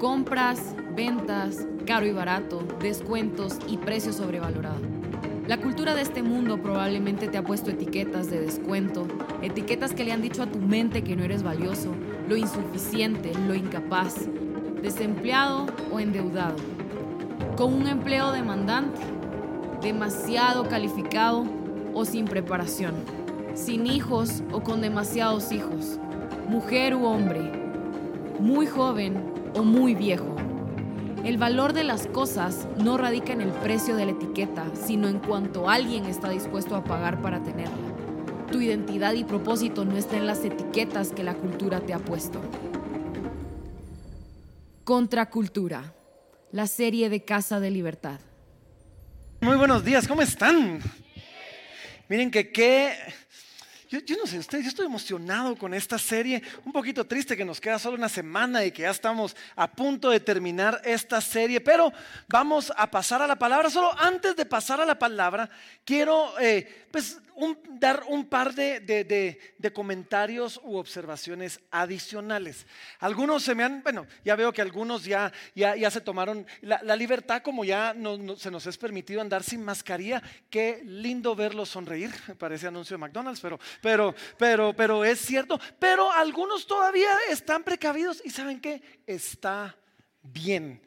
Compras, ventas, caro y barato, descuentos y precio sobrevalorado. La cultura de este mundo probablemente te ha puesto etiquetas de descuento, etiquetas que le han dicho a tu mente que no eres valioso, lo insuficiente, lo incapaz, desempleado o endeudado, con un empleo demandante, demasiado calificado o sin preparación, sin hijos o con demasiados hijos, mujer u hombre, muy joven o muy viejo. El valor de las cosas no radica en el precio de la etiqueta, sino en cuanto alguien está dispuesto a pagar para tenerla. Tu identidad y propósito no está en las etiquetas que la cultura te ha puesto. Contracultura, la serie de Casa de Libertad. Muy buenos días, ¿cómo están? Miren que qué yo, no sé, usted, yo estoy emocionado con esta serie. Un poquito triste que nos queda solo una semana y que ya estamos a punto de terminar esta serie. Pero vamos a pasar a la palabra. Solo antes de pasar a la palabra, quiero eh, pues, dar un par de, comentarios u observaciones adicionales. Algunos se me han, bueno, ya veo que algunos ya, ya, se tomaron la, libertad, como ya se nos es permitido andar sin mascarilla. Qué lindo verlos sonreír, parece anuncio de McDonald's, pero, pero, pero, pero es cierto. Pero algunos todavía están precavidos y ¿saben qué? Está bien.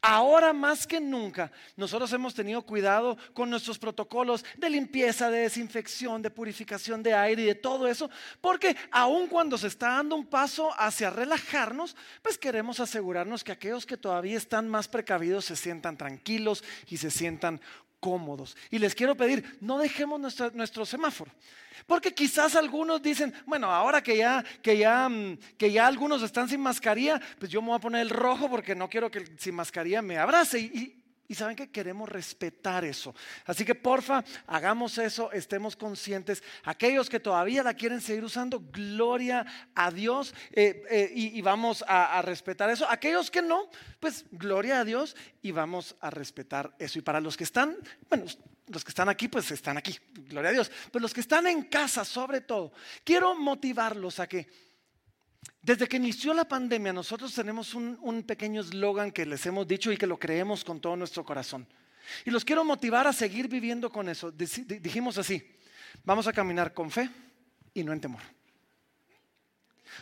Ahora más que nunca, nosotros hemos tenido cuidado con nuestros protocolos de limpieza, de desinfección, de purificación de aire y de todo eso, porque aun cuando se está dando un paso hacia relajarnos, pues queremos asegurarnos que aquellos que todavía están más precavidos se sientan tranquilos y se sientan cómodos. Y les quiero pedir, no dejemos nuestro, semáforo. Porque quizás algunos dicen, bueno, ahora que ya, que, ya, mm, que ya algunos están sin mascarilla, pues yo me voy a poner el rojo porque no quiero que sin mascarilla me abrace. Y, y saben que queremos respetar eso. Así que porfa, hagamos eso, estemos conscientes. Aquellos que todavía la quieren seguir usando, gloria a Dios eh, eh, y, vamos a, respetar eso. Aquellos que no, pues gloria a Dios y vamos a respetar eso. Y para los que están, bueno, los que están aquí, pues están aquí, gloria a Dios. Pero los que están en casa, sobre todo, quiero motivarlos a que desde que inició la pandemia, nosotros tenemos un, pequeño eslogan que les hemos dicho y que lo creemos con todo nuestro corazón. Y los quiero motivar a seguir viviendo con eso. Dijimos así, vamos a caminar con fe y no en temor.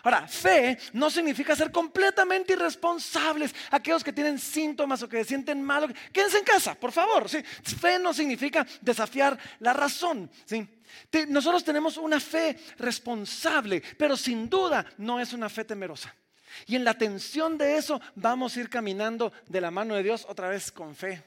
Ahora, fe no significa ser completamente irresponsables. Aquellos que tienen síntomas o que se sienten mal, quédense en casa, por favor. Fe no significa desafiar la razón. ¿sí? Nosotros tenemos una fe responsable, pero sin duda no es una fe temerosa. Y en la tensión de eso vamos a ir caminando de la mano de Dios otra vez con fe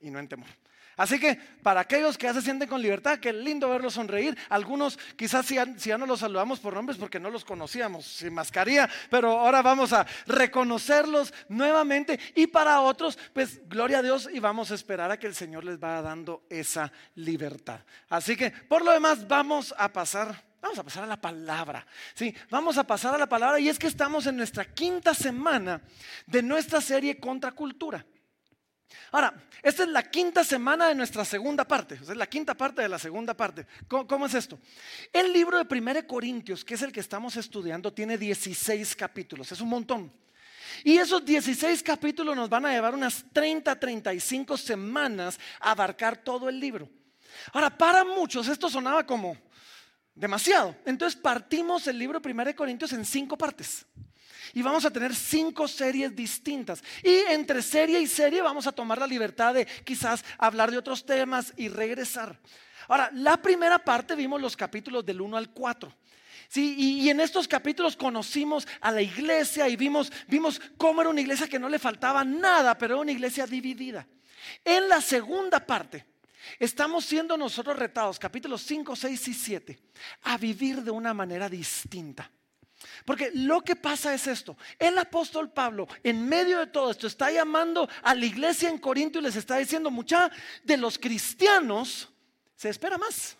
y no en temor. Así que para aquellos que ya se sienten con libertad, qué lindo verlos sonreír. Algunos quizás si ya, no los saludamos por nombres porque no los conocíamos sin mascarilla, pero ahora vamos a reconocerlos nuevamente. Y para otros, pues gloria a Dios y vamos a esperar a que el Señor les vaya dando esa libertad. Así que por lo demás vamos a pasar Vamos a pasar a la palabra. Sí, vamos a pasar a la palabra y es que estamos en nuestra quinta semana de nuestra serie Contra Cultura. Ahora, esta es la quinta semana de nuestra segunda parte, es la quinta parte de la segunda parte. ¿Cómo, es esto? El libro de 1 Corintios, que es el que estamos estudiando, tiene 16 capítulos, es un montón. Y esos 16 capítulos nos van a llevar unas 30, 35 semanas a abarcar todo el libro. Ahora, para muchos esto sonaba como demasiado. Entonces partimos el libro de 1 Corintios en cinco partes. Y vamos a tener cinco series distintas. Y entre serie y serie vamos a tomar la libertad de quizás hablar de otros temas y regresar. Ahora, la primera parte vimos los capítulos del 1 al 4. Sí, y, en estos capítulos conocimos a la iglesia y vimos, vimos cómo era una iglesia que no le faltaba nada, pero era una iglesia dividida. En la segunda parte, estamos siendo nosotros retados, capítulos 5, 6 y 7, a vivir de una manera distinta. Porque lo que pasa es esto. El apóstol Pablo, en medio de todo esto, está llamando a la iglesia en Corinto y les está diciendo, mucha de los cristianos se espera más.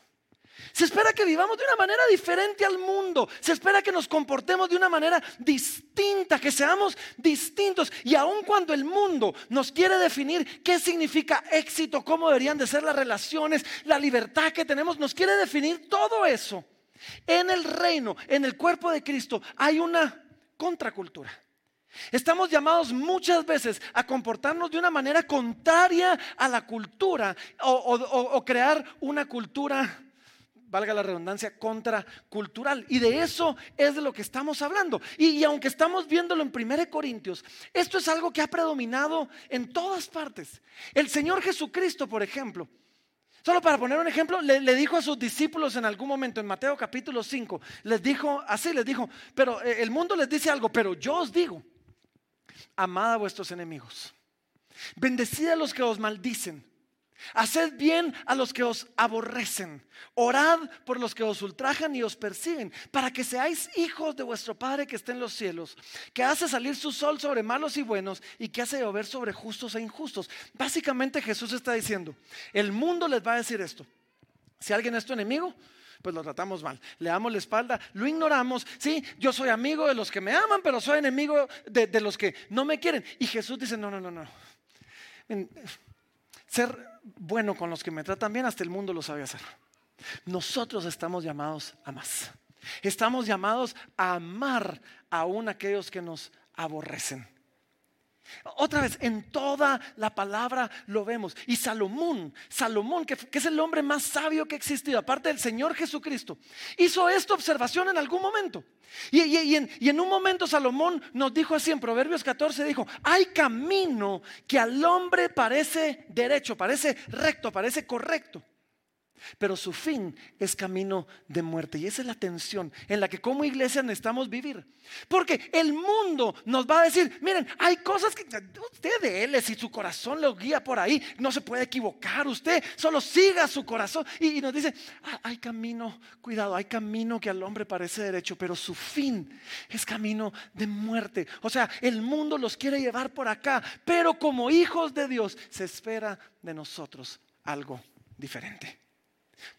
Se espera que vivamos de una manera diferente al mundo. Se espera que nos comportemos de una manera distinta, que seamos distintos. Y aun cuando el mundo nos quiere definir qué significa éxito, cómo deberían de ser las relaciones, la libertad que tenemos, nos quiere definir todo eso. En el reino, en el cuerpo de Cristo, hay una contracultura. Estamos llamados muchas veces a comportarnos de una manera contraria a la cultura o, crear una cultura, valga la redundancia, contracultural. Y de eso es de lo que estamos hablando. Y, y aunque estamos viéndolo en 1 Corintios, esto es algo que ha predominado en todas partes. El Señor Jesucristo, por ejemplo, Solo para poner un ejemplo, le, dijo a sus discípulos en algún momento, en Mateo capítulo 5, les dijo así, les dijo, pero eh, el mundo les dice algo, pero yo os digo, amad a vuestros enemigos, bendecid a los que os maldicen, Haced bien a los que os aborrecen. Orad por los que os ultrajan y os persiguen, para que seáis hijos de vuestro Padre que está en los cielos, que hace salir su sol sobre malos y buenos y que hace llover sobre justos e injustos. Básicamente Jesús está diciendo, el mundo les va a decir esto. Si alguien es tu enemigo, pues lo tratamos mal. Le damos la espalda, lo ignoramos. Sí, yo soy amigo de los que me aman, pero soy enemigo de, de los que no me quieren. Y Jesús dice, no, no, no, no. Ser bueno con los que me tratan bien, hasta el mundo lo sabe hacer. Nosotros estamos llamados a más. Estamos llamados a amar aún aquellos que nos aborrecen. Otra vez, en toda la palabra lo vemos. Y Salomón, Salomón, que, es el hombre más sabio que ha existido, aparte del Señor Jesucristo, hizo esta observación en algún momento. Y, en, y, en, un momento Salomón nos dijo así en Proverbios 14, dijo, hay camino que al hombre parece derecho, parece recto, parece correcto pero su fin es camino de muerte. Y esa es la tensión en la que como iglesia necesitamos vivir. Porque el mundo nos va a decir, miren, hay cosas que usted de él, si su corazón lo guía por ahí, no se puede equivocar, usted solo siga su corazón. Y, nos dice, ah, hay camino, cuidado, hay camino que al hombre parece derecho, pero su fin es camino de muerte. O sea, el mundo los quiere llevar por acá, pero como hijos de Dios se espera de nosotros algo diferente.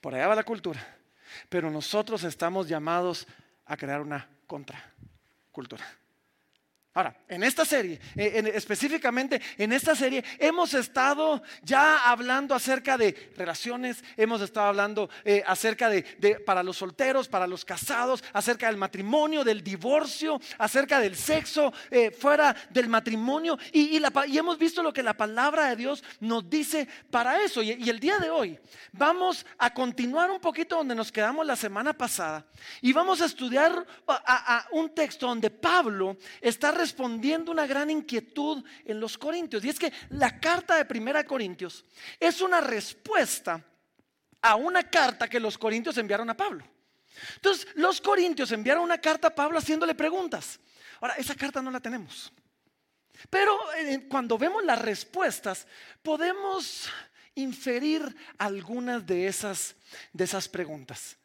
Por allá va la cultura. Pero nosotros estamos llamados a crear una contracultura. Ahora, en esta serie, eh, específicamente en esta serie, hemos estado ya hablando acerca de relaciones, hemos estado hablando eh, acerca de, para los solteros, para los casados, acerca del matrimonio, del divorcio, acerca del sexo eh, fuera del matrimonio y, hemos visto lo que la palabra de Dios nos dice para eso. Y, el día de hoy vamos a continuar un poquito donde nos quedamos la semana pasada y vamos a estudiar a, un texto donde Pablo está respondiendo una gran inquietud en los Corintios. Y es que la carta de Primera Corintios es una respuesta a una carta que los Corintios enviaron a Pablo. Entonces, los Corintios enviaron una carta a Pablo haciéndole preguntas. Ahora, esa carta no la tenemos. Pero eh, cuando vemos las respuestas, podemos inferir algunas de esas, de esas preguntas.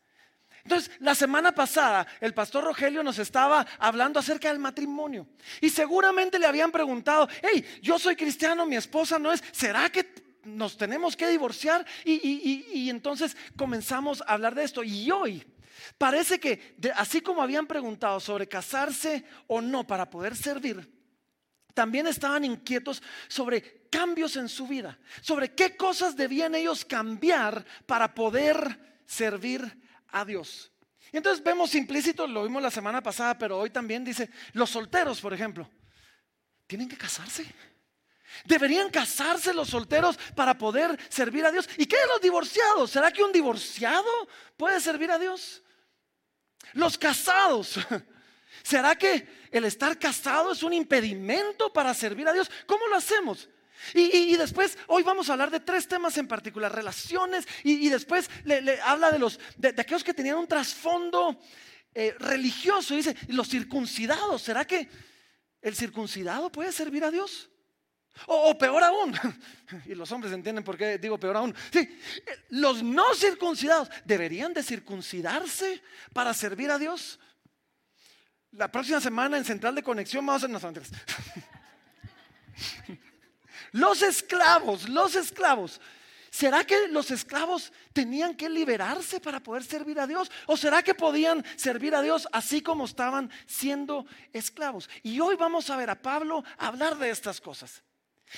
Entonces, la semana pasada el pastor Rogelio nos estaba hablando acerca del matrimonio y seguramente le habían preguntado, hey, yo soy cristiano, mi esposa no es, ¿será que nos tenemos que divorciar? Y, entonces comenzamos a hablar de esto. Y hoy parece que, así como habían preguntado sobre casarse o no para poder servir, también estaban inquietos sobre cambios en su vida, sobre qué cosas debían ellos cambiar para poder servir a Dios. Y entonces vemos implícito, lo vimos la semana pasada, pero hoy también dice, los solteros, por ejemplo, tienen que casarse. Deberían casarse los solteros para poder servir a Dios. ¿Y qué de los divorciados? ¿Será que un divorciado puede servir a Dios? Los casados. ¿Será que el estar casado es un impedimento para servir a Dios? ¿Cómo lo hacemos? Y, después, hoy vamos a hablar de tres temas en particular, relaciones, y, después le, habla de, los, de, aquellos que tenían un trasfondo eh, religioso. Dice, los circuncidados, ¿será que el circuncidado puede servir a Dios? O, peor aún, y los hombres entienden por qué digo peor aún, sí, los no circuncidados deberían de circuncidarse para servir a Dios. La próxima semana en Central de Conexión vamos a hacer nosotros. Los esclavos, los esclavos. ¿Será que los esclavos tenían que liberarse para poder servir a Dios? ¿O será que podían servir a Dios así como estaban siendo esclavos? Y hoy vamos a ver a Pablo hablar de estas cosas.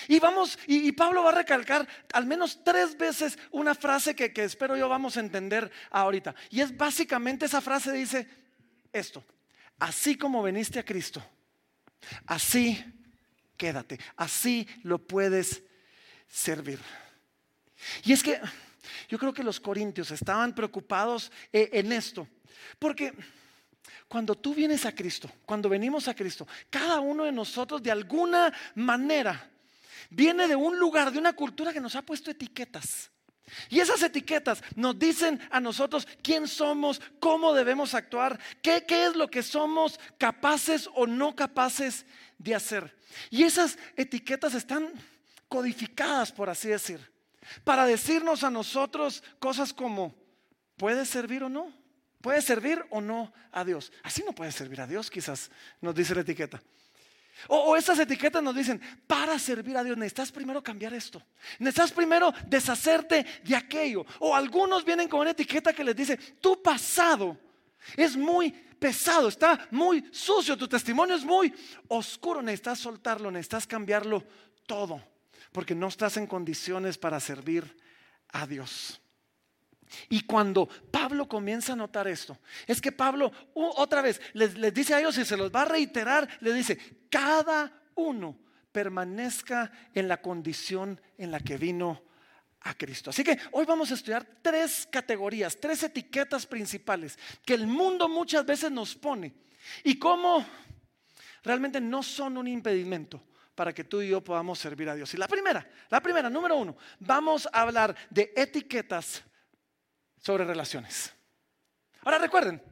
Y vamos, y, Pablo va a recalcar al menos tres veces una frase que, que espero yo vamos a entender ahorita. Y es básicamente esa frase dice esto, así como veniste a Cristo, así quédate, así lo puedes servir. Y es que yo creo que los corintios estaban preocupados eh, en esto, porque cuando tú vienes a Cristo, cuando venimos a Cristo, cada uno de nosotros de alguna manera viene de un lugar, de una cultura que nos ha puesto etiquetas. Y esas etiquetas nos dicen a nosotros quién somos, cómo debemos actuar, qué, es lo que somos capaces o no capaces de hacer. Y esas etiquetas están codificadas, por así decir, para decirnos a nosotros cosas como, ¿puedes servir o no? ¿Puedes servir o no a Dios? Así no puedes servir a Dios, quizás nos dice la etiqueta. O, estas etiquetas nos dicen, para servir a Dios necesitas primero cambiar esto. Necesitas primero deshacerte de aquello. O algunos vienen con una etiqueta que les dice, tu pasado es muy pesado, está muy sucio, tu testimonio es muy oscuro, necesitas soltarlo, necesitas cambiarlo todo, porque no estás en condiciones para servir a Dios. Y cuando Pablo comienza a notar esto, es que Pablo otra vez les, les, dice a ellos y se los va a reiterar, le dice, cada uno permanezca en la condición en la que vino a Cristo. Así que hoy vamos a estudiar tres categorías, tres etiquetas principales que el mundo muchas veces nos pone y cómo realmente no son un impedimento para que tú y yo podamos servir a Dios. Y la primera, la primera, número uno, vamos a hablar de etiquetas sobre relaciones. Ahora recuerden,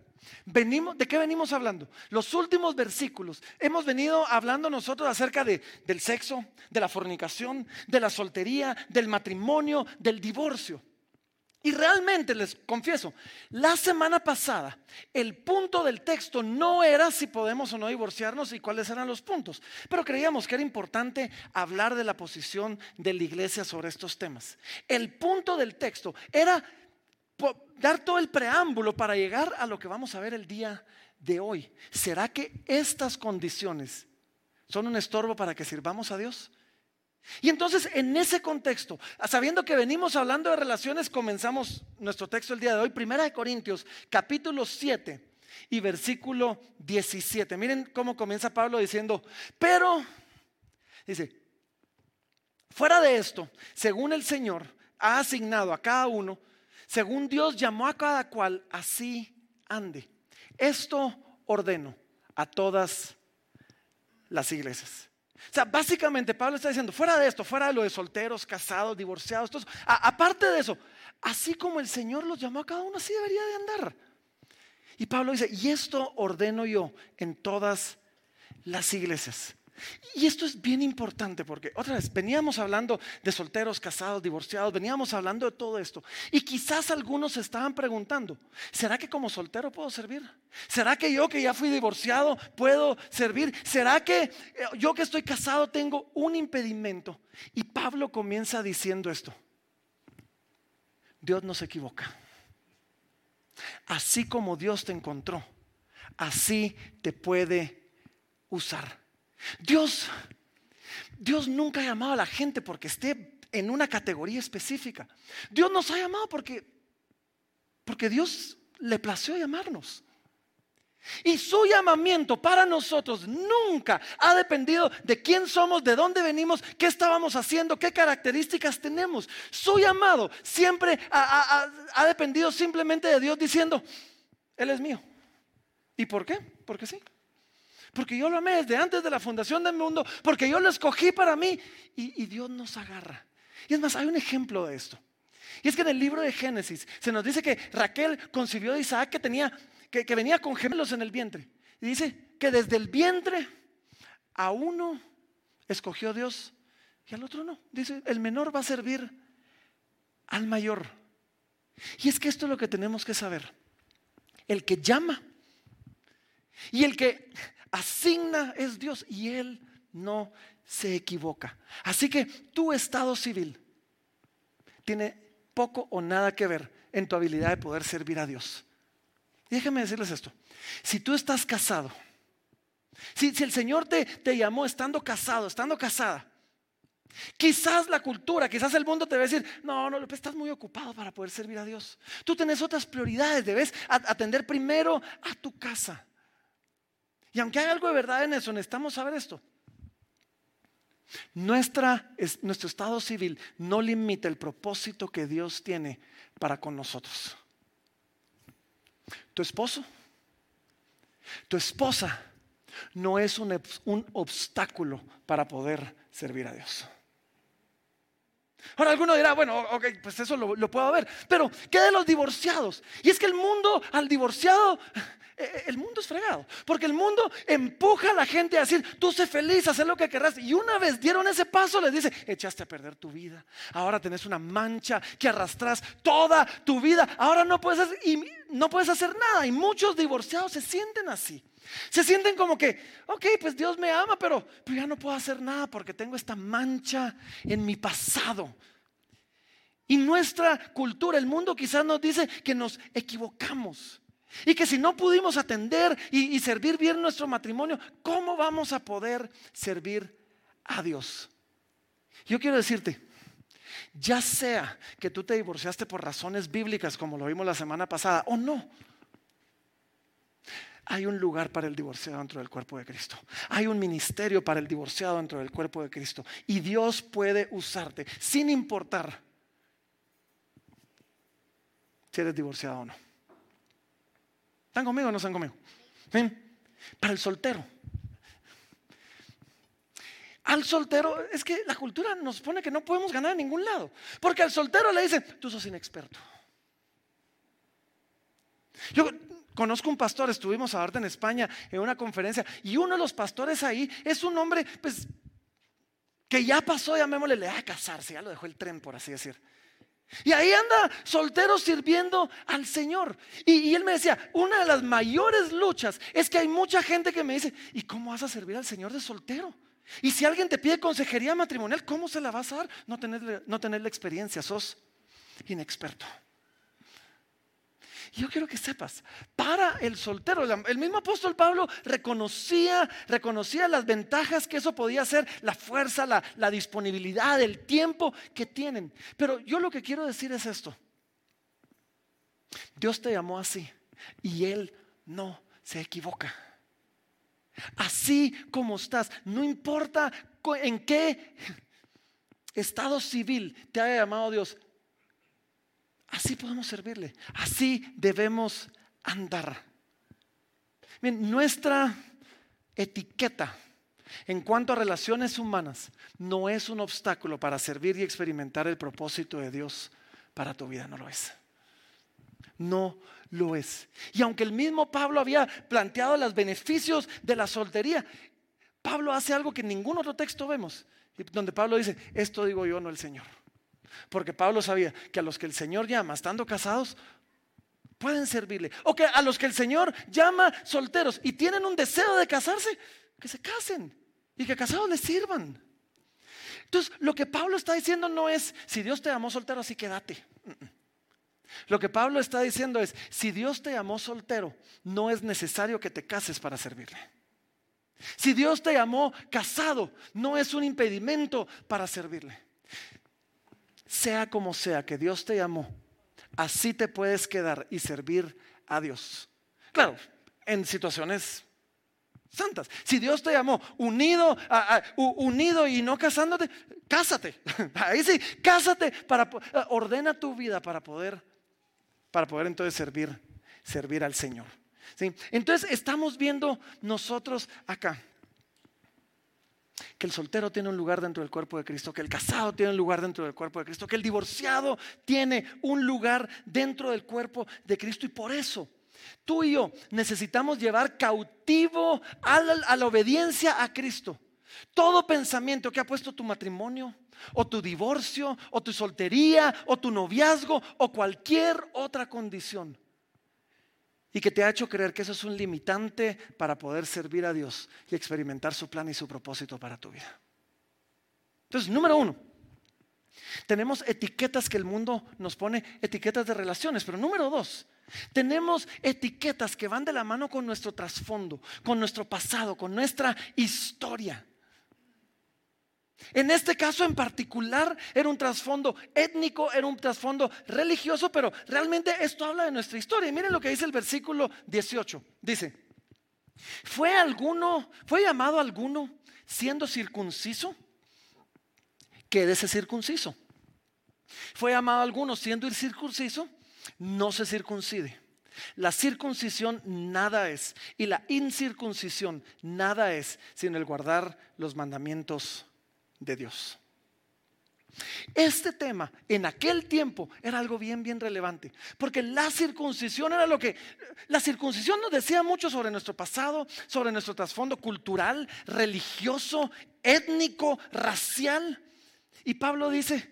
Venimos, ¿De qué venimos hablando? Los últimos versículos hemos venido hablando nosotros acerca de, del sexo, de la fornicación, de la soltería, del matrimonio, del divorcio. Y realmente les confieso, la semana pasada el punto del texto no era si podemos o no divorciarnos y cuáles eran los puntos, pero creíamos que era importante hablar de la posición de la iglesia sobre estos temas. El punto del texto era dar todo el preámbulo para llegar a lo que vamos a ver el día de hoy. ¿Será que estas condiciones son un estorbo para que sirvamos a Dios? Y entonces en ese contexto, sabiendo que venimos hablando de relaciones, comenzamos nuestro texto el día de hoy, Primera de Corintios, capítulo 7 y versículo 17. Miren cómo comienza Pablo diciendo, pero, dice, fuera de esto, según el Señor ha asignado a cada uno según Dios llamó a cada cual, así ande. Esto ordeno a todas las iglesias. O sea, básicamente Pablo está diciendo, fuera de esto, fuera de lo de solteros, casados, divorciados, aparte de eso, así como el Señor los llamó a cada uno, así debería de andar. Y Pablo dice, y esto ordeno yo en todas las iglesias. Y esto es bien importante porque, otra vez, veníamos hablando de solteros, casados, divorciados, veníamos hablando de todo esto. Y quizás algunos se estaban preguntando, ¿será que como soltero puedo servir? ¿Será que yo que ya fui divorciado puedo servir? ¿Será que eh, yo que estoy casado tengo un impedimento? Y Pablo comienza diciendo esto. Dios no se equivoca. Así como Dios te encontró, así te puede usar. Dios, Dios nunca ha llamado a la gente porque esté en una categoría específica. Dios nos ha llamado porque, porque Dios le plació llamarnos. Y su llamamiento para nosotros nunca ha dependido de quién somos, de dónde venimos, qué estábamos haciendo, qué características tenemos. Su llamado siempre ha, ha dependido simplemente de Dios diciendo, Él es mío. ¿Y por qué? Porque sí. Porque yo lo amé desde antes de la fundación del mundo, porque yo lo escogí para mí y, Dios nos agarra. Y es más, hay un ejemplo de esto. Y es que en el libro de Génesis se nos dice que Raquel concibió a Isaac que tenía, que, venía con gemelos en el vientre. Y dice que desde el vientre a uno escogió Dios y al otro no. Dice, el menor va a servir al mayor. Y es que esto es lo que tenemos que saber. El que llama y el que asigna es Dios y Él no se equivoca. Así que tu estado civil tiene poco o nada que ver en tu habilidad de poder servir a Dios. déjenme decirles esto. Si tú estás casado, si, el Señor te, llamó estando casado, estando casada, Quizás la cultura, quizás el mundo te va a decir, no, no, estás muy ocupado para poder servir a Dios. Tú tienes otras prioridades, debes atender primero a tu casa. Y aunque hay algo de verdad en eso, necesitamos saber esto. Nuestra, nuestro estado civil no limita el propósito que Dios tiene para con nosotros. Tu esposo, tu esposa no es un, un obstáculo para poder servir a Dios. Ahora alguno dirá, bueno, ok, pues eso lo, lo, puedo ver. Pero, ¿qué de los divorciados? Y es que el mundo al divorciado, el mundo es fregado. Porque el mundo empuja a la gente a decir, tú sé feliz, haz lo que querrás. Y una vez dieron ese paso, les dice, echaste a perder tu vida. Ahora tenés una mancha que arrastras toda tu vida. Ahora no puedes hacer, y no puedes hacer nada. Y muchos divorciados se sienten así. Se sienten como que, ok, pues Dios me ama, pero, ya no puedo hacer nada porque tengo esta mancha en mi pasado. Y nuestra cultura, el mundo quizás nos dice que nos equivocamos. Y que si no pudimos atender y, servir bien nuestro matrimonio, ¿cómo vamos a poder servir a Dios? Yo quiero decirte, ya sea que tú te divorciaste por razones bíblicas, como lo vimos la semana pasada, o no, hay un lugar para el divorciado dentro del cuerpo de Cristo. Hay un ministerio para el divorciado dentro del cuerpo de Cristo. Y Dios puede usarte sin importar si eres divorciado o no. ¿Están conmigo o no están conmigo? Para el soltero. Al soltero, es que la cultura nos pone que no podemos ganar en ningún lado. Porque al soltero le dicen, tú sos inexperto. Yo Conozco un pastor, estuvimos ahorita en España en una conferencia y uno de los pastores ahí es un hombre, pues, que ya pasó, llamémosle, le a casarse, ya lo dejó el tren, por así decir. Y ahí anda soltero sirviendo al Señor. Y, él me decía, una de las mayores luchas es que hay mucha gente que me dice, ¿y cómo vas a servir al Señor de soltero? Y si alguien te pide consejería matrimonial, ¿cómo se la vas a dar? No tener, no tener la experiencia, sos inexperto. Yo quiero que sepas, para el soltero, el mismo apóstol Pablo reconocía, reconocía las ventajas que eso podía ser, la fuerza, la, la disponibilidad, el tiempo que tienen. Pero yo lo que quiero decir es esto. Dios te llamó así y Él no se equivoca. Así como estás, no importa en qué estado civil te haya llamado Dios, Así podemos servirle. Así debemos andar. nuestra etiqueta en cuanto a relaciones humanas no es un obstáculo para servir y experimentar el propósito de Dios para tu vida. No lo es. No lo es. Y aunque el mismo Pablo había planteado los beneficios de la soltería, Pablo hace algo que en ningún otro texto vemos, donde Pablo dice, esto digo yo, no el Señor. Porque Pablo sabía que a los que el Señor llama estando casados, pueden servirle. O que a los que el Señor llama solteros y tienen un deseo de casarse, que se casen y que casados les sirvan. Entonces, lo que Pablo está diciendo no es, si Dios te llamó soltero, así quédate. Lo que Pablo está diciendo es, si Dios te llamó soltero, no es necesario que te cases para servirle. Si Dios te llamó casado, no es un impedimento para servirle sea como sea que Dios te llamó, así te puedes quedar y servir a Dios. Claro, en situaciones santas. Si Dios te llamó unido, unido y no casándote, cásate. Ahí sí, cásate para ordena tu vida para poder para poder entonces servir servir al Señor. ¿Sí? Entonces estamos viendo nosotros acá que el soltero tiene un lugar dentro del cuerpo de Cristo, que el casado tiene un lugar dentro del cuerpo de Cristo, que el divorciado tiene un lugar dentro del cuerpo de Cristo. Y por eso tú y yo necesitamos llevar cautivo a la, obediencia a Cristo. Todo pensamiento que ha puesto tu matrimonio, o tu divorcio, o tu soltería, o tu noviazgo, o cualquier otra condición y que te ha hecho creer que eso es un limitante para poder servir a Dios y experimentar su plan y su propósito para tu vida. Entonces, número uno, tenemos etiquetas que el mundo nos pone, etiquetas de relaciones, pero número dos, tenemos etiquetas que van de la mano con nuestro trasfondo, con nuestro pasado, con nuestra historia. En este caso en particular era un trasfondo étnico, era un trasfondo religioso, pero realmente esto habla de nuestra historia. Y miren lo que dice el versículo 18. Dice, ¿Fue alguno, fue llamado alguno siendo circunciso? Quédese circunciso. ¿Fue llamado alguno siendo incircunciso? No se circuncide. La circuncisión nada es y la incircuncisión nada es sino el guardar los mandamientos de Dios. Este tema en aquel tiempo era algo bien, bien relevante, porque la circuncisión era lo que, la circuncisión nos decía mucho sobre nuestro pasado, sobre nuestro trasfondo cultural, religioso, étnico, racial. Y Pablo dice,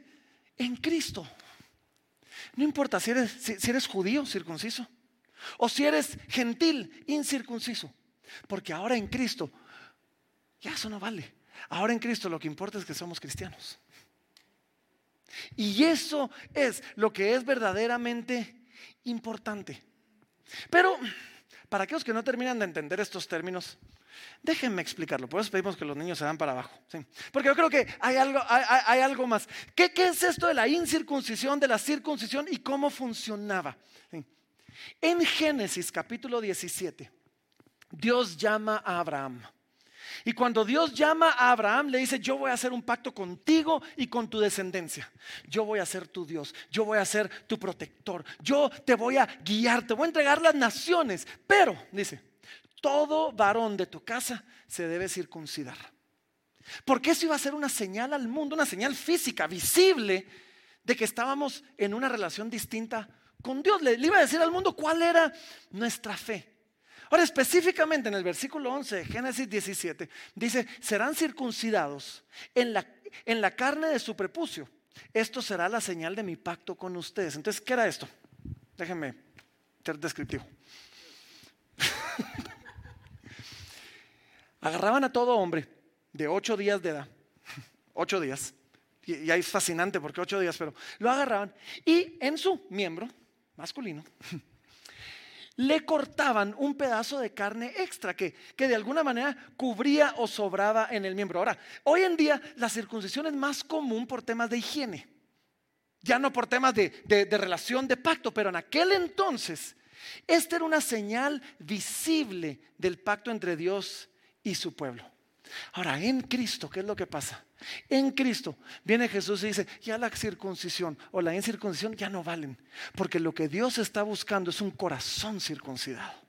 en Cristo, no importa si eres, si eres judío, circunciso, o si eres gentil, incircunciso, porque ahora en Cristo, ya eso no vale. Ahora en Cristo lo que importa es que somos cristianos. Y eso es lo que es verdaderamente importante. Pero para aquellos que no terminan de entender estos términos, déjenme explicarlo. Por eso pedimos que los niños se dan para abajo. Porque yo creo que hay algo, hay, algo más. ¿Qué, es esto de la incircuncisión, de la circuncisión y cómo funcionaba? En Génesis capítulo 17, Dios llama a Abraham. Y cuando Dios llama a Abraham, le dice, yo voy a hacer un pacto contigo y con tu descendencia. Yo voy a ser tu Dios, yo voy a ser tu protector, yo te voy a guiar, te voy a entregar las naciones. Pero, dice, todo varón de tu casa se debe circuncidar. Porque eso iba a ser una señal al mundo, una señal física, visible, de que estábamos en una relación distinta con Dios. Le, iba a decir al mundo cuál era nuestra fe. Ahora, específicamente en el versículo 11 de Génesis 17, dice, serán circuncidados en la, en la carne de su prepucio. Esto será la señal de mi pacto con ustedes. Entonces, ¿qué era esto? Déjenme ser descriptivo. Agarraban a todo hombre de ocho días de edad, ocho días, y, ahí es fascinante porque ocho días, pero lo agarraban y en su miembro masculino le cortaban un pedazo de carne extra que, de alguna manera cubría o sobraba en el miembro. Ahora, hoy en día la circuncisión es más común por temas de higiene, ya no por temas de, de relación de pacto, pero en aquel entonces esta era una señal visible del pacto entre Dios y su pueblo. Ahora, en Cristo, ¿qué es lo que pasa? En Cristo viene Jesús y dice, ya la circuncisión o la incircuncisión ya no valen, porque lo que Dios está buscando es un corazón circuncidado.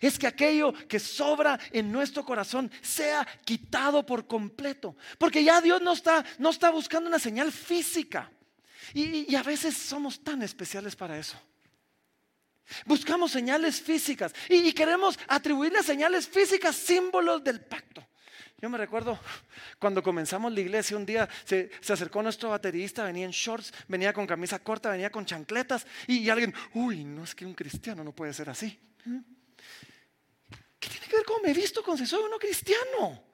Es que aquello que sobra en nuestro corazón sea quitado por completo, porque ya Dios no está, no está buscando una señal física. Y, a veces somos tan especiales para eso. Buscamos señales físicas y, queremos atribuirle señales físicas símbolos del pacto. Yo me recuerdo cuando comenzamos la iglesia, un día se, acercó nuestro baterista, venía en shorts, venía con camisa corta, venía con chancletas y, alguien, uy, no es que un cristiano no puede ser así. ¿Qué tiene que ver cómo me he visto con si soy uno cristiano?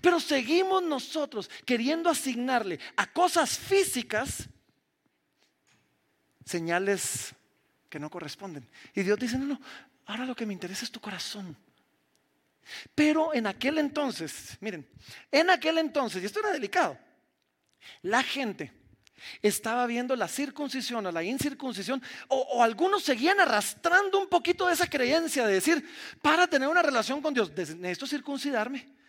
Pero seguimos nosotros queriendo asignarle a cosas físicas señales que no corresponden. Y Dios dice, no, no, ahora lo que me interesa es tu corazón. Pero en aquel entonces, miren, en aquel entonces, y esto era delicado, la gente estaba viendo la circuncisión o la incircuncisión, o, algunos seguían arrastrando un poquito de esa creencia de decir, para tener una relación con Dios, necesito circuncidarme.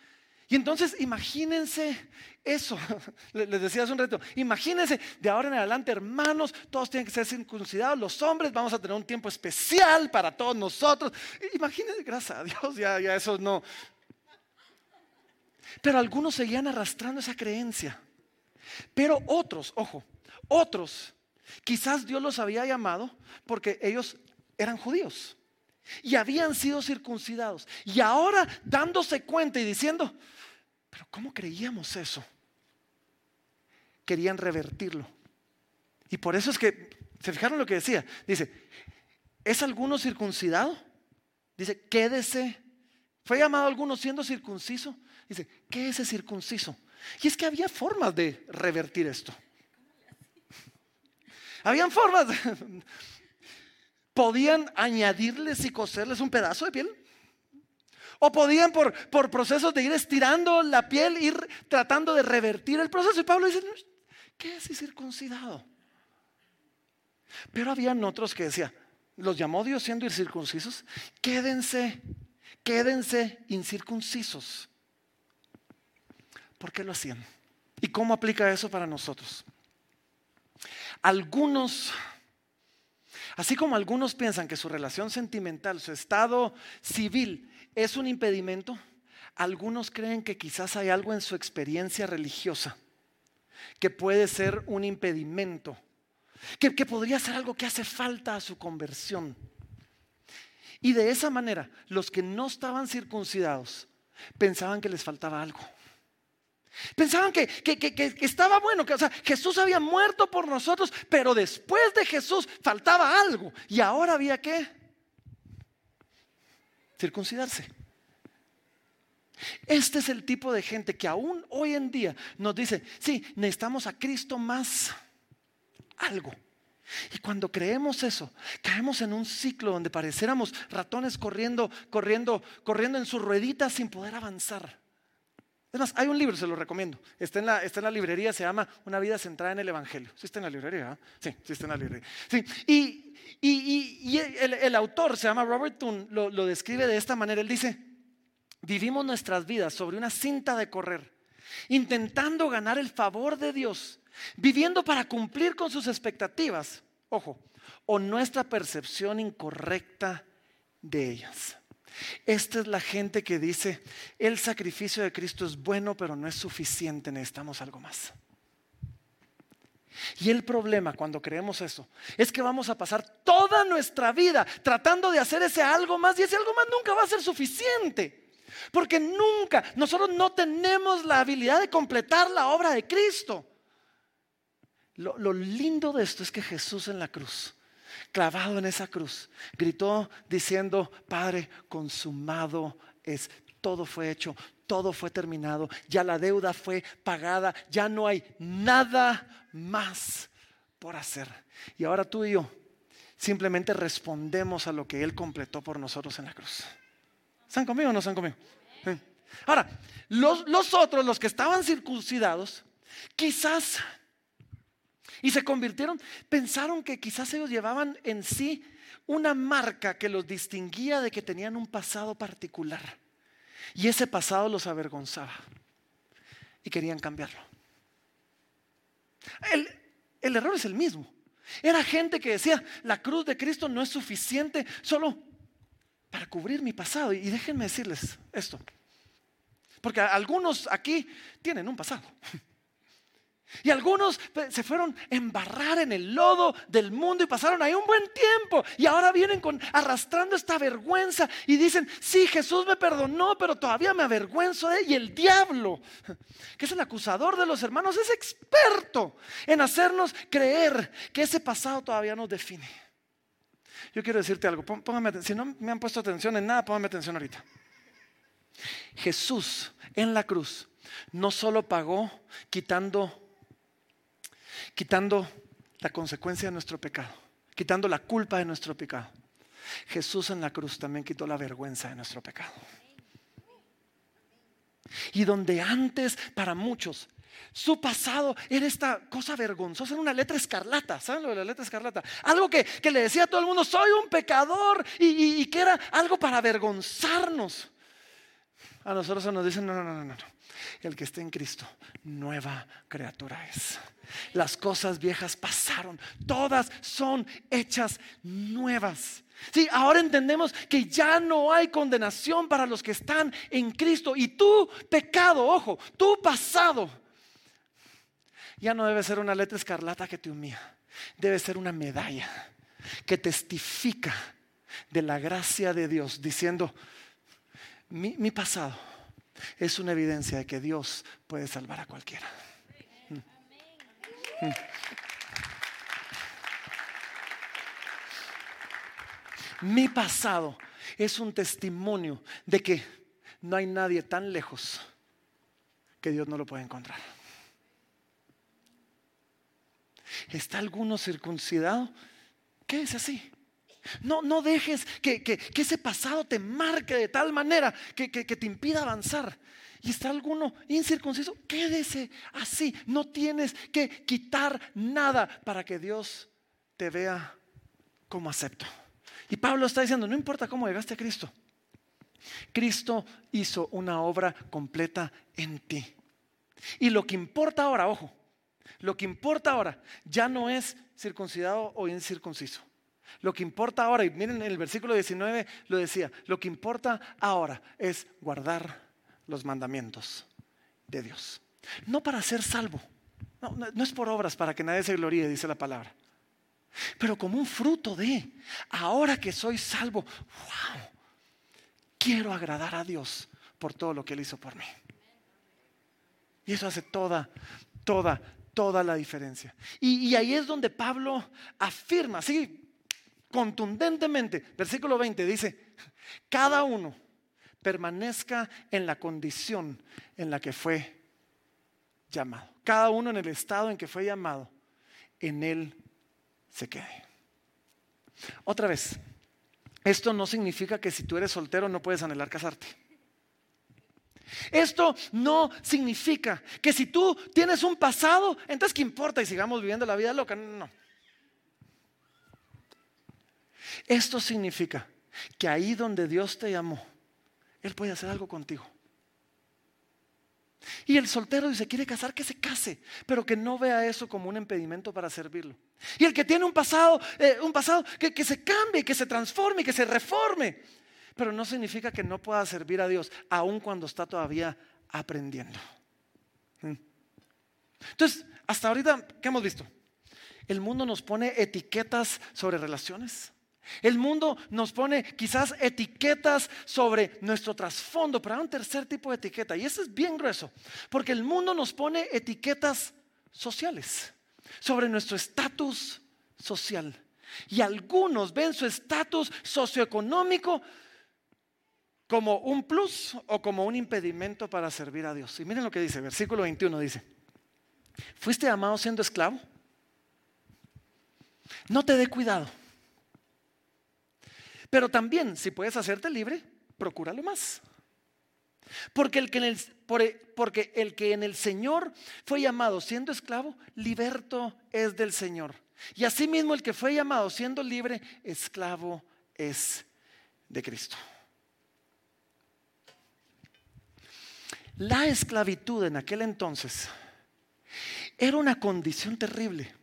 Y entonces imagínense eso, les decía hace un reto, imagínense de ahora en adelante hermanos, todos tienen que ser circuncidados, los hombres vamos a tener un tiempo especial para todos nosotros. Imagínense, gracias a Dios, ya, ya eso no. Pero algunos seguían arrastrando esa creencia. Pero otros, ojo, otros, quizás Dios los había llamado porque ellos eran judíos y habían sido circuncidados. Y ahora dándose cuenta y diciendo, pero ¿cómo creíamos eso? Querían revertirlo. Y por eso es que, ¿se fijaron lo que decía? Dice, ¿es alguno circuncidado? Dice, quédese. ¿Fue llamado alguno siendo circunciso? Dice, ¿qué es ese circunciso? Y es que había formas de revertir esto. Habían formas. De, podían añadirles y coserles un pedazo de piel. O podían por, por procesos de ir estirando la piel, ir tratando de revertir el proceso. Y Pablo dice, ¿qué es circuncidado? Pero habían otros que decían, los llamó Dios siendo incircuncisos, quédense, quédense incircuncisos. ¿Por qué lo hacían? ¿Y cómo aplica eso para nosotros? Algunos, así como algunos piensan que su relación sentimental, su estado civil es un impedimento, algunos creen que quizás hay algo en su experiencia religiosa que puede ser un impedimento, que, podría ser algo que hace falta a su conversión. Y de esa manera, los que no estaban circuncidados pensaban que les faltaba algo. Pensaban que, estaba bueno, que Jesús había muerto por nosotros, pero después de Jesús faltaba algo. Y ahora había que circuncidarse. Este es el tipo de gente que aún hoy en día nos dice, sí, necesitamos a Cristo más algo. Y cuando creemos eso, caemos en un ciclo donde pareciéramos ratones corriendo, corriendo, corriendo en sus rueditas sin poder avanzar. Además, hay un libro, se lo recomiendo. Está en la, está en la librería, se llama Una vida centrada en el Evangelio. ¿Sí está en la librería? Sí, sí está en la librería. Sí. Y, y, el, autor, se llama Robert Toon, lo, lo describe de esta manera. Él dice, vivimos nuestras vidas sobre una cinta de correr, intentando ganar el favor de Dios, viviendo para cumplir con sus expectativas, ojo, o nuestra percepción incorrecta de ellas. Esta es la gente que dice, el sacrificio de Cristo es bueno, pero no es suficiente, necesitamos algo más. Y el problema cuando creemos eso es que vamos a pasar toda nuestra vida tratando de hacer ese algo más y ese algo más nunca va a ser suficiente. Porque nunca, nosotros no tenemos la habilidad de completar la obra de Cristo. Lo, lo lindo de esto es que Jesús en la cruz clavado en esa cruz, gritó diciendo, Padre, consumado es, todo fue hecho, todo fue terminado, ya la deuda fue pagada, ya no hay nada más por hacer. Y ahora tú y yo simplemente respondemos a lo que Él completó por nosotros en la cruz. ¿Están conmigo o no están conmigo? Ahora, los, los otros, los que estaban circuncidados, quizás y se convirtieron, pensaron que quizás ellos llevaban en sí una marca que los distinguía de que tenían un pasado particular. Y ese pasado los avergonzaba. Y querían cambiarlo. El, el error es el mismo. Era gente que decía, la cruz de Cristo no es suficiente solo para cubrir mi pasado. Y déjenme decirles esto. Porque algunos aquí tienen un pasado. Y algunos se fueron a embarrar en el lodo del mundo y pasaron ahí un buen tiempo. Y ahora vienen con, arrastrando esta vergüenza y dicen, sí, Jesús me perdonó, pero todavía me avergüenzo de él. Y el diablo, que es el acusador de los hermanos, es experto en hacernos creer que ese pasado todavía nos define. Yo quiero decirte algo, póngame si no me han puesto atención en nada, póngame atención ahorita. Jesús en la cruz no solo pagó quitando quitando la consecuencia de nuestro pecado, quitando la culpa de nuestro pecado. Jesús en la cruz también quitó la vergüenza de nuestro pecado. Y donde antes para muchos su pasado era esta cosa vergonzosa, era una letra escarlata, ¿saben lo de la letra escarlata? Algo que, le decía a todo el mundo, soy un pecador y, y que era algo para avergonzarnos. A nosotros nos dicen, no, no, no, no, no. El que esté en Cristo, nueva criatura es. Las cosas viejas pasaron, todas son hechas nuevas. Sí, ahora entendemos que ya no hay condenación para los que están en Cristo. Y tu pecado, ojo, tu pasado, ya no debe ser una letra escarlata que te humilla. Debe ser una medalla que testifica de la gracia de Dios, diciendo, mi, mi pasado es una evidencia de que Dios puede salvar a cualquiera. Mi pasado es un testimonio de que no hay nadie tan lejos que Dios no lo puede encontrar. ¿Está alguno circuncidado? ¿Qué es así? No, no dejes que, ese pasado te marque de tal manera que, que te impida avanzar y está alguno incircunciso, quédese así. No tienes que quitar nada para que Dios te vea como acepto. Y Pablo está diciendo, no importa cómo llegaste a Cristo. Cristo hizo una obra completa en ti. Y lo que importa ahora, ojo, lo que importa ahora ya no es circuncidado o incircunciso. Lo que importa ahora, y miren en el versículo 19 lo decía, lo que importa ahora es guardar los mandamientos de Dios. No para ser salvo, no, es por obras para que nadie se gloríe, dice la palabra, pero como un fruto de, ahora que soy salvo, wow, quiero agradar a Dios por todo lo que Él hizo por mí. Y eso hace toda, toda, toda la diferencia. Y ahí es donde Pablo afirma, sí, contundentemente, versículo 20 dice, cada uno permanezca en la condición en la que fue llamado. Cada uno en el estado en que fue llamado, en él se quede. Otra vez, esto no significa que si tú eres soltero no puedes anhelar casarte. Esto no significa que si tú tienes un pasado, entonces ¿qué importa? Y sigamos viviendo la vida loca. No. Esto significa que ahí donde Dios te llamó, Él puede hacer algo contigo. Y el soltero se quiere casar, que se case, pero que no vea eso como un impedimento para servirlo. Y el que tiene un pasado, eh, un pasado que, que se cambie, que se transforme, que se reforme. Pero no significa que no pueda servir a Dios, aun cuando está todavía aprendiendo. ¿Mm? Entonces, hasta ahorita, ¿qué hemos visto? El mundo nos pone etiquetas sobre relaciones. El mundo nos pone quizás etiquetas sobre nuestro trasfondo, pero hay un tercer tipo de etiqueta y ese es bien grueso, porque el mundo nos pone etiquetas sociales sobre nuestro estatus social. Y algunos ven su estatus socioeconómico como un plus o como un impedimento para servir a Dios. Y miren lo que dice, versículo 21 dice, ¿fuiste amado siendo esclavo? No te dé cuidado pero también, si puedes hacerte libre, procúralo más. Porque el, que en el, porque el que en el Señor fue llamado siendo esclavo, liberto es del Señor. Y asimismo el que fue llamado siendo libre, esclavo es de Cristo. La esclavitud en aquel entonces era una condición terrible.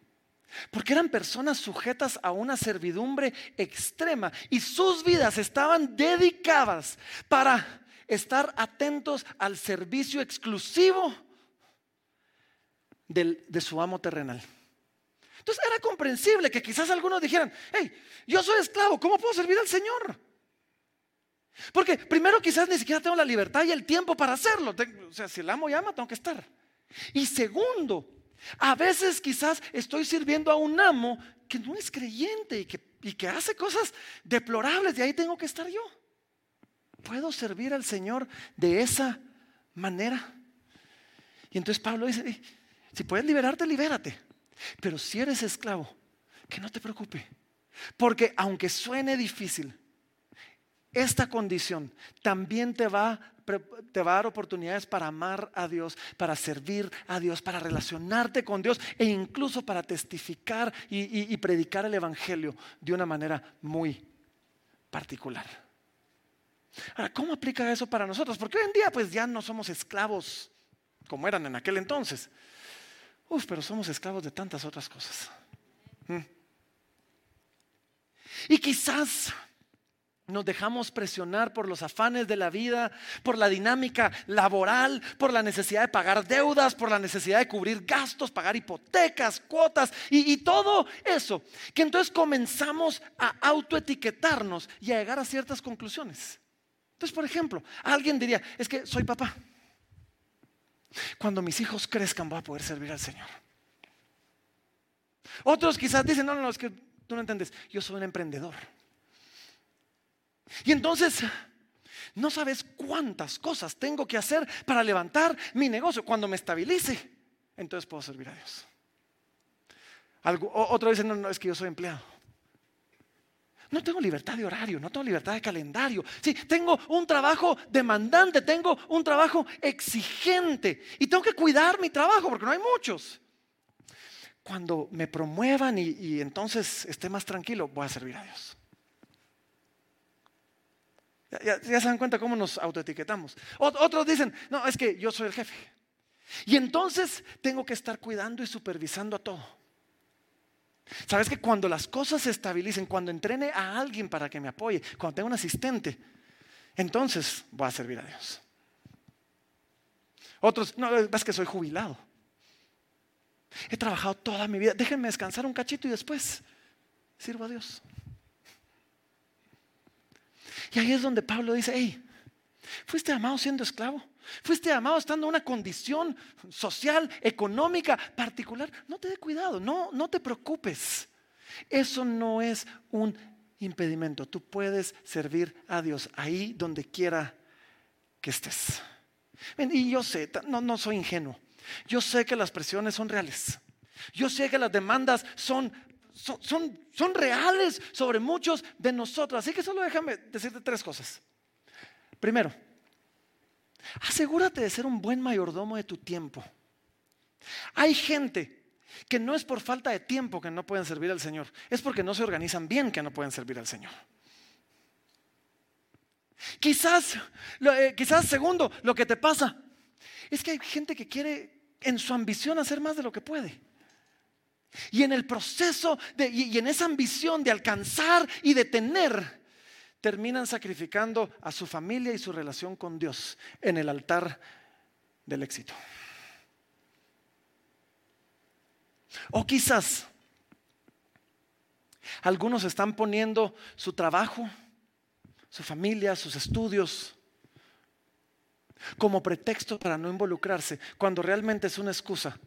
Porque eran personas sujetas a una servidumbre extrema y sus vidas estaban dedicadas para estar atentos al servicio exclusivo de su amo terrenal. Entonces era comprensible que quizás algunos dijeran, hey, yo soy esclavo, ¿cómo puedo servir al Señor? Porque primero quizás ni siquiera tengo la libertad y el tiempo para hacerlo. O sea, si el amo llama, tengo que estar. Y segundo, a veces quizás estoy sirviendo a un amo que no es creyente y que, hace cosas deplorables y ahí tengo que estar yo. ¿Puedo servir al Señor de esa manera? Y entonces Pablo dice, si puedes liberarte, libérate. Pero si eres esclavo, que no te preocupe. Porque aunque suene difícil, esta condición también te va, te va a dar oportunidades para amar a Dios, para servir a Dios, para relacionarte con Dios e incluso para testificar y, predicar el Evangelio de una manera muy particular. Ahora, ¿cómo aplica eso para nosotros? Porque hoy en día pues ya no somos esclavos como eran en aquel entonces. Uf, pero somos esclavos de tantas otras cosas. ¿Mm? Y quizás nos dejamos presionar por los afanes de la vida, por la dinámica laboral, por la necesidad de pagar deudas, por la necesidad de cubrir gastos, pagar hipotecas, cuotas y, todo eso. Que entonces comenzamos a autoetiquetarnos y a llegar a ciertas conclusiones. Entonces, por ejemplo, alguien diría, es que soy papá. Cuando mis hijos crezcan voy a poder servir al Señor. Otros quizás dicen, no, no, es que tú no entiendes, yo soy un emprendedor. Y entonces, no sabes cuántas cosas tengo que hacer para levantar mi negocio. Cuando me estabilice, entonces puedo servir a Dios. otro dice, no, no, es que yo soy empleado. No tengo libertad de horario, no tengo libertad de calendario. Sí, tengo un trabajo demandante, tengo un trabajo exigente y tengo que cuidar mi trabajo porque no hay muchos. Cuando me promuevan y entonces esté más tranquilo, voy a servir a Dios. Ya, se dan cuenta cómo nos autoetiquetamos. Otros dicen, no, es que yo soy el jefe. Y entonces tengo que estar cuidando y supervisando a todo. Sabes que cuando las cosas se estabilicen, cuando entrene a alguien para que me apoye, cuando tenga un asistente, entonces voy a servir a Dios. Otros, no, es que soy jubilado. He trabajado toda mi vida. Déjenme descansar un cachito y después sirvo a Dios. Y ahí es donde Pablo dice, hey, fuiste amado siendo esclavo. Fuiste amado estando en una condición social, económica, particular. No te dé cuidado, no, no te preocupes. Eso no es un impedimento. Tú puedes servir a Dios ahí donde quiera que estés. Y yo sé, no, no soy ingenuo. Yo sé que las presiones son reales. Yo sé que las demandas son, son, reales sobre muchos de nosotros. Así que solo déjame decirte tres cosas. Primero, asegúrate de ser un buen mayordomo de tu tiempo. Hay gente que no es por falta de tiempo que no pueden servir al Señor, es porque no se organizan bien que no pueden servir al Señor. Quizás, eh, quizás segundo, lo que te pasa es que hay gente que quiere en su ambición hacer más de lo que puede. Y en el proceso y en esa ambición de alcanzar y de tener, terminan sacrificando a su familia y su relación con Dios en el altar del éxito. O quizás algunos están poniendo su trabajo, su familia, sus estudios, como pretexto para no involucrarse, cuando realmente es una excusa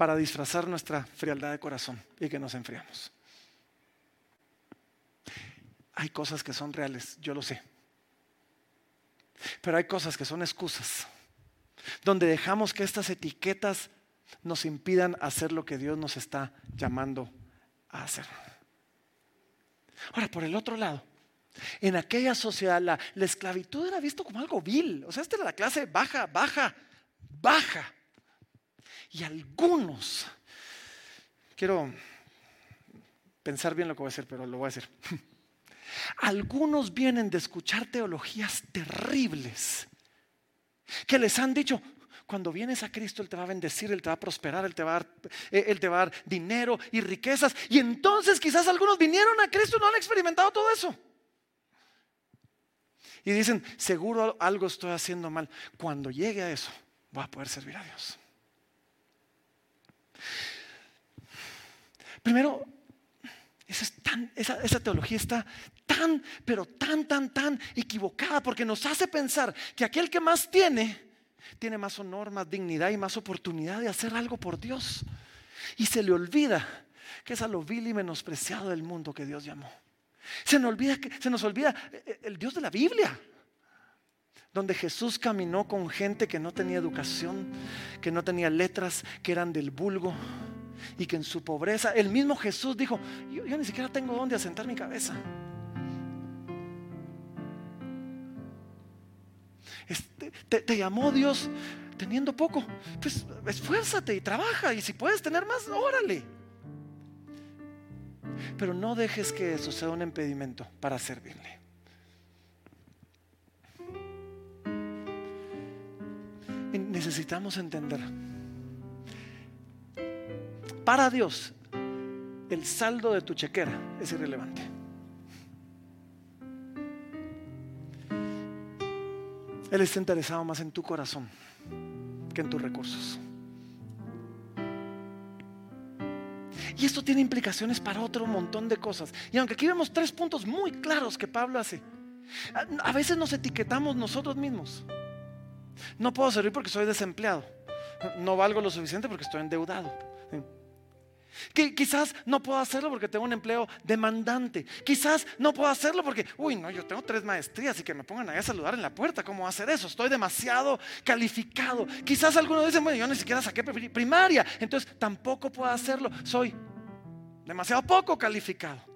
para disfrazar nuestra frialdad de corazón y que nos enfriamos. Hay cosas que son reales, yo lo sé. Pero hay cosas que son excusas, donde dejamos que estas etiquetas nos impidan hacer lo que Dios nos está llamando a hacer. Ahora, por el otro lado, en aquella sociedad la, esclavitud era visto como algo vil. O sea, esta era la clase baja, baja, baja. Y algunos, quiero pensar bien lo que voy a decir, pero lo voy a decir. Algunos vienen de escuchar teologías terribles que les han dicho, cuando vienes a Cristo, Él te va a bendecir, Él te va a prosperar, Él te va a dar, eh, Él te va a dar dinero y riquezas. Y entonces quizás algunos vinieron a Cristo y no han experimentado todo eso. Y dicen, seguro algo estoy haciendo mal. Cuando llegue a eso, voy a poder servir a Dios. Primero, esa, teología está tan, pero tan, tan, tan equivocada porque nos hace pensar que aquel que más tiene tiene más honor, más dignidad y más oportunidad de hacer algo por Dios. Y se le olvida que es a lo vil y menospreciado del mundo que Dios llamó. Se nos olvida, se nos olvida eh, eh, el Dios de la Biblia, donde Jesús caminó con gente que no tenía educación, que no tenía letras, que eran del vulgo y que en su pobreza, el mismo Jesús dijo, yo, ni siquiera tengo dónde asentar mi cabeza. Te, llamó Dios teniendo poco. Pues esfuérzate y trabaja. Y si puedes tener más, órale. Pero no dejes que eso sea un impedimento para servirle. necesitamos entender. Para Dios, el saldo de tu chequera es irrelevante. Él está interesado más en tu corazón que en tus recursos. Y esto tiene implicaciones para otro montón de cosas. Y aunque aquí vemos tres puntos muy claros que Pablo hace, a veces nos etiquetamos nosotros mismos. No puedo servir porque soy desempleado. No valgo lo suficiente porque estoy endeudado. Que quizás no puedo hacerlo porque tengo un empleo demandante. Quizás no puedo hacerlo porque, uy, no, yo tengo tres maestrías y que me pongan ahí a saludar en la puerta. ¿Cómo hacer eso? Estoy demasiado calificado. Quizás algunos dicen, bueno, yo ni siquiera saqué primaria, entonces tampoco puedo hacerlo. Soy demasiado poco calificado.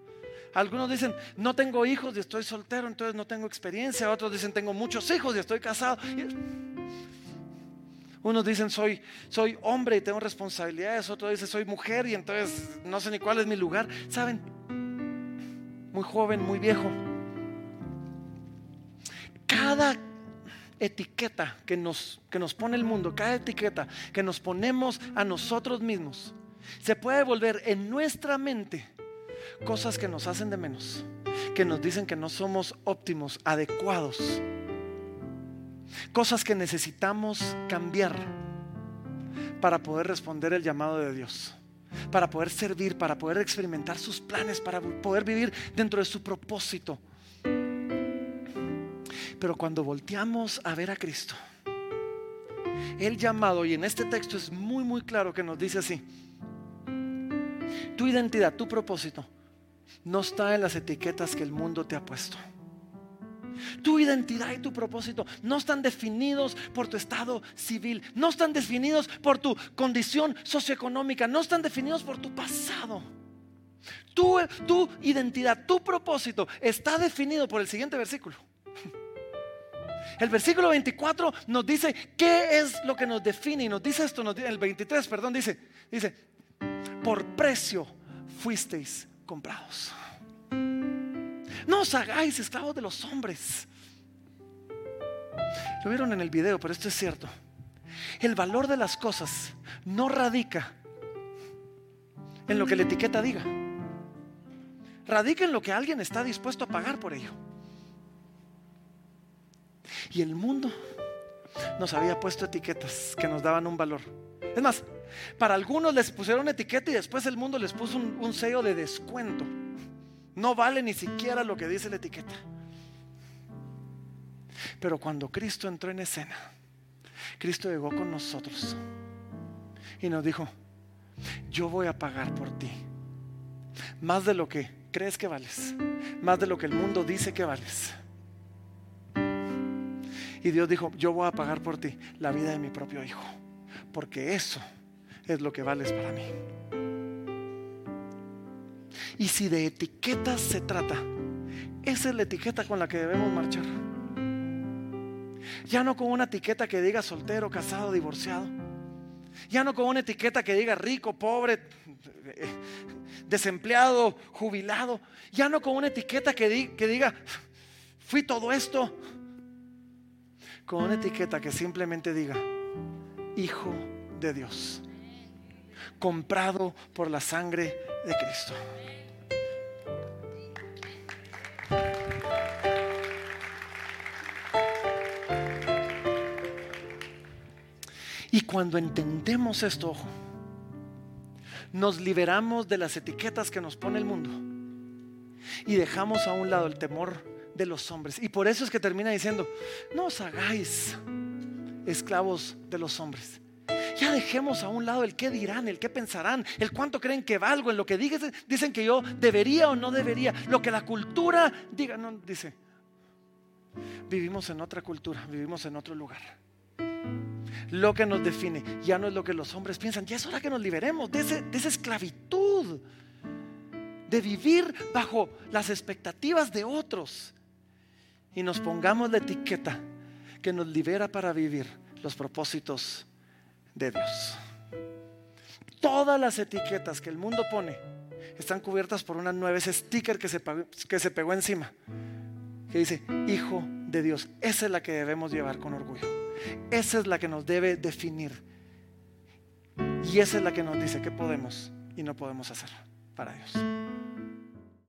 Algunos dicen, no tengo hijos y estoy soltero, entonces no tengo experiencia. Otros dicen, tengo muchos hijos y estoy casado. Unos dicen soy, soy hombre y tengo responsabilidades, otros dicen soy mujer y entonces no sé ni cuál es mi lugar. ¿Saben? Muy joven, muy viejo. cada etiqueta que nos, que nos pone el mundo, cada etiqueta que nos ponemos a nosotros mismos, se puede volver en nuestra mente cosas que nos hacen de menos, que nos dicen que no somos óptimos, adecuados, cosas que necesitamos cambiar para poder responder el llamado de Dios, para poder servir, para poder experimentar sus planes, para poder vivir dentro de su propósito. Pero cuando volteamos a ver a Cristo, el llamado, y en este texto es muy, muy claro que nos dice así, tu identidad, tu propósito, no está en las etiquetas que el mundo te ha puesto. Tu identidad y tu propósito no están definidos por tu estado civil, no están definidos por tu condición socioeconómica, no están definidos por tu pasado. Tu, tu identidad, tu propósito está definido por el siguiente versículo. El versículo 24 nos dice qué es lo que nos define y nos dice esto, el 23, perdón, dice, dice, por precio fuisteis comprados. No os hagáis esclavos de los hombres. Lo vieron en el video, pero esto es cierto. El valor de las cosas no radica en lo que la etiqueta diga. Radica en lo que alguien está dispuesto a pagar por ello. Y el mundo nos había puesto etiquetas que nos daban un valor. Es más, para algunos les pusieron etiqueta y después el mundo les puso un, sello de descuento. No vale ni siquiera lo que dice la etiqueta. Pero cuando Cristo entró en escena, Cristo llegó con nosotros y nos dijo, yo voy a pagar por ti. Más de lo que crees que vales, más de lo que el mundo dice que vales. Y Dios dijo, yo voy a pagar por ti la vida de mi propio hijo, porque eso es lo que vales para mí. Y si de etiquetas se trata, esa es la etiqueta con la que debemos marchar. Ya no con una etiqueta que diga soltero, casado, divorciado. Ya no con una etiqueta que diga rico, pobre, desempleado, jubilado. Ya no con una etiqueta que, que diga fui todo esto con una etiqueta que simplemente diga, Hijo de Dios, comprado por la sangre de Cristo. Y cuando entendemos esto, ojo, nos liberamos de las etiquetas que nos pone el mundo y dejamos a un lado el temor de los hombres. Y por eso es que termina diciendo, no os hagáis esclavos de los hombres. Ya dejemos a un lado el qué dirán, el qué pensarán, el cuánto creen que valgo, en lo que dicen, dicen que yo debería o no debería, lo que la cultura diga, no, dice, vivimos en otra cultura, vivimos en otro lugar. Lo que nos define ya no es lo que los hombres piensan, ya es hora que nos liberemos de, de esa esclavitud, de vivir bajo las expectativas de otros y nos pongamos la etiqueta que nos libera para vivir los propósitos de Dios. Todas las etiquetas que el mundo pone están cubiertas por una nueva, ese sticker que se, que se pegó encima, que dice, Hijo de Dios. Esa es la que debemos llevar con orgullo. Esa es la que nos debe definir. Y esa es la que nos dice qué podemos y no podemos hacer para Dios.